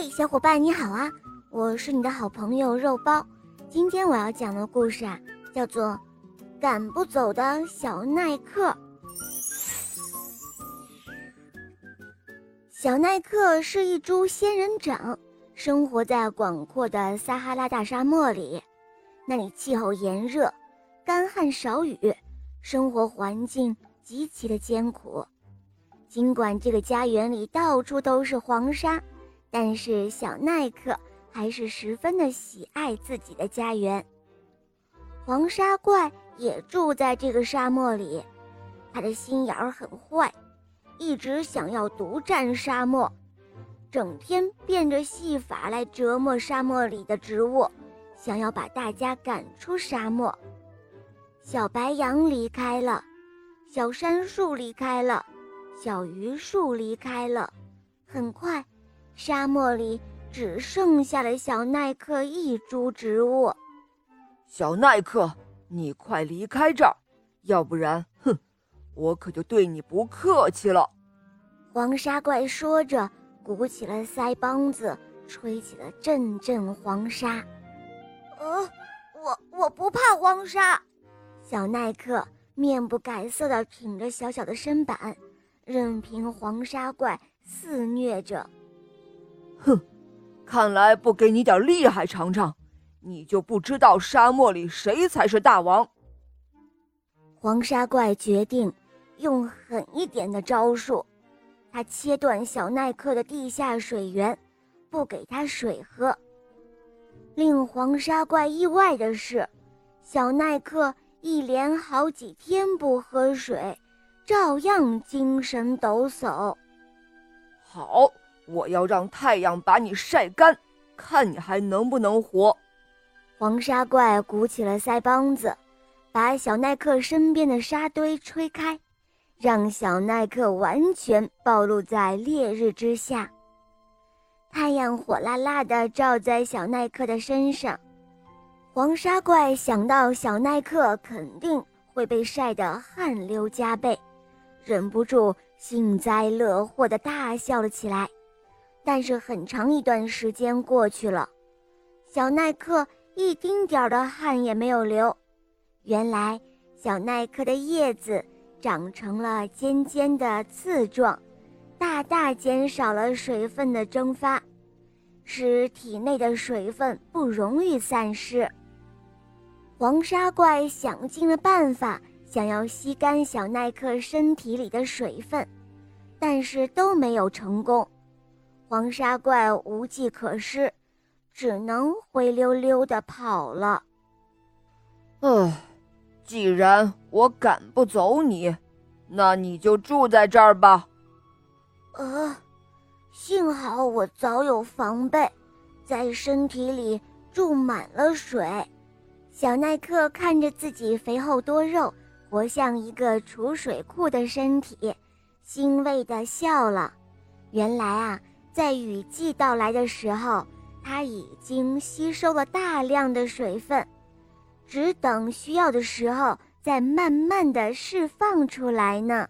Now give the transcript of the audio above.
嘿，小伙伴你好啊！我是你的好朋友肉包。今天我要讲的故事啊，叫做《赶不走的小耐克》。小耐克是一株仙人掌，生活在广阔的撒哈拉大沙漠里，那里气候炎热，干旱少雨，生活环境极其的艰苦。尽管这个家园里到处都是黄沙，但是小耐克还是十分的喜爱自己的家园。黄沙怪也住在这个沙漠里，他的心眼儿很坏，一直想要独占沙漠，整天变着戏法来折磨沙漠里的植物，想要把大家赶出沙漠。小白杨离开了，小杉树离开了。小榆树离开了，很快，沙漠里只剩下了小耐克一株植物。小耐克，你快离开这儿，要不然，哼，我可就对你不客气了。黄沙怪说着，鼓起了腮帮子，吹起了阵阵黄沙。呃，我我不怕黄沙。小耐克面不改色地挺着小小的身板。任凭黄沙怪肆虐着。哼，看来不给你点厉害尝尝，你就不知道沙漠里谁才是大王。黄沙怪决定用狠一点的招数，他切断小耐克的地下水源，不给他水喝。令黄沙怪意外的是，小耐克一连好几天不喝水。照样精神抖擞。好，我要让太阳把你晒干，看你还能不能活。黄沙怪鼓起了腮帮子，把小耐克身边的沙堆吹开，让小耐克完全暴露在烈日之下。太阳火辣辣的照在小耐克的身上，黄沙怪想到小耐克肯定会被晒得汗流浃背。忍不住幸灾乐祸地大笑了起来，但是很长一段时间过去了，小耐克一丁点儿的汗也没有流。原来，小耐克的叶子长成了尖尖的刺状，大大减少了水分的蒸发，使体内的水分不容易散失。黄沙怪想尽了办法。想要吸干小耐克身体里的水分，但是都没有成功。黄沙怪无计可施，只能灰溜溜的跑了。唉，既然我赶不走你，那你就住在这儿吧。呃，幸好我早有防备，在身体里注满了水。小耐克看着自己肥厚多肉。活像一个储水库的身体，欣慰的笑了。原来啊，在雨季到来的时候，它已经吸收了大量的水分，只等需要的时候再慢慢的释放出来呢。